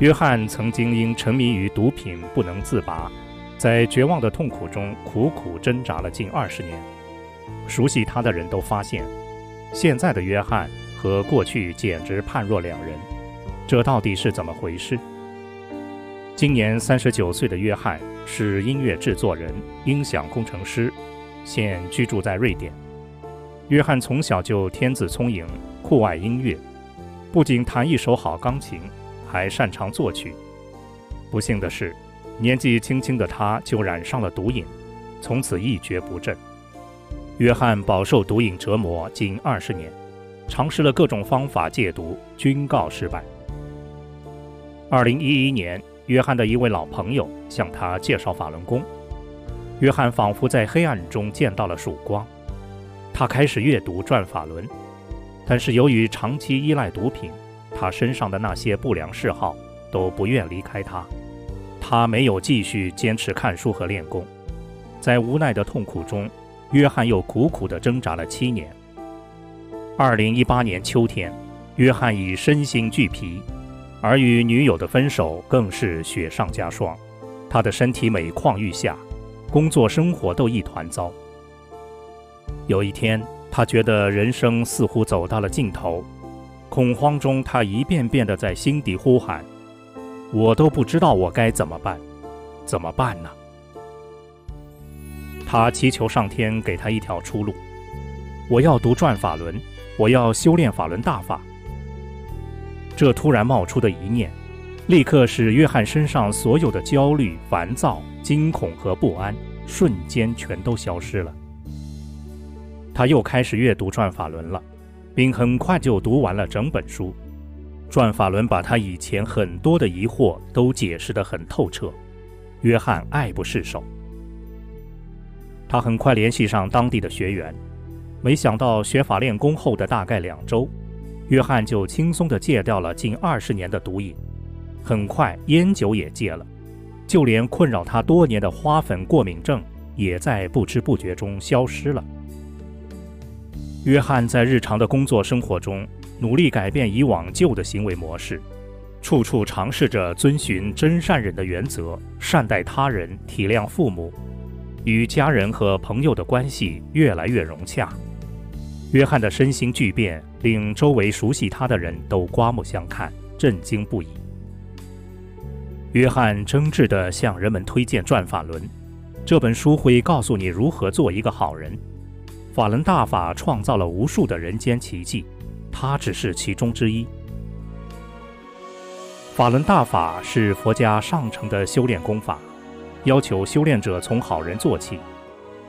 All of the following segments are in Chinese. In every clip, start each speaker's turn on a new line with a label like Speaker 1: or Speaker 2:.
Speaker 1: 约翰曾经因沉迷于毒品不能自拔，在绝望的痛苦中苦苦挣扎了近二十年。熟悉他的人都发现，现在的约翰和过去简直判若两人。这到底是怎么回事？今年三十九岁的约翰是音乐制作人、音响工程师，现居住在瑞典。约翰从小就天资聪颖，酷爱音乐，不仅弹一手好钢琴。还擅长作曲。不幸的是，年纪轻轻的他就染上了毒瘾，从此一蹶不振。约翰饱受毒瘾折磨近二十年，尝试了各种方法戒毒，均告失败。二零一一年，约翰的一位老朋友向他介绍法轮功，约翰仿佛在黑暗中见到了曙光。他开始阅读《转法轮》，但是由于长期依赖毒品。他身上的那些不良嗜好都不愿离开他，他没有继续坚持看书和练功，在无奈的痛苦中，约翰又苦苦地挣扎了七年。二零一八年秋天，约翰已身心俱疲，而与女友的分手更是雪上加霜，他的身体每况愈下，工作生活都一团糟。有一天，他觉得人生似乎走到了尽头。恐慌中，他一遍遍地在心底呼喊：“我都不知道我该怎么办，怎么办呢？”他祈求上天给他一条出路。我要读转法轮，我要修炼法轮大法。这突然冒出的一念，立刻使约翰身上所有的焦虑、烦躁、惊恐和不安瞬间全都消失了。他又开始阅读转法轮了。并很快就读完了整本书，转法轮把他以前很多的疑惑都解释得很透彻。约翰爱不释手，他很快联系上当地的学员，没想到学法练功后的大概两周，约翰就轻松地戒掉了近二十年的毒瘾，很快烟酒也戒了，就连困扰他多年的花粉过敏症也在不知不觉中消失了。约翰在日常的工作生活中努力改变以往旧的行为模式，处处尝试着遵循真善忍的原则，善待他人，体谅父母，与家人和朋友的关系越来越融洽。约翰的身心巨变令周围熟悉他的人都刮目相看，震惊不已。约翰真挚地向人们推荐《转法轮》这本书，会告诉你如何做一个好人。法轮大法创造了无数的人间奇迹，它只是其中之一。法轮大法是佛家上乘的修炼功法，要求修炼者从好人做起，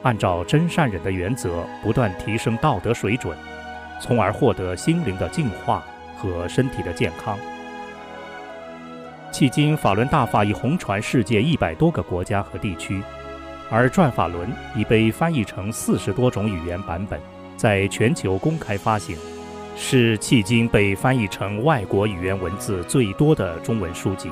Speaker 1: 按照真善忍的原则，不断提升道德水准，从而获得心灵的净化和身体的健康。迄今，法轮大法已红传世界一百多个国家和地区。而转法轮已被翻译成四十多种语言版本，在全球公开发行，是迄今被翻译成外国语言文字最多的中文书籍。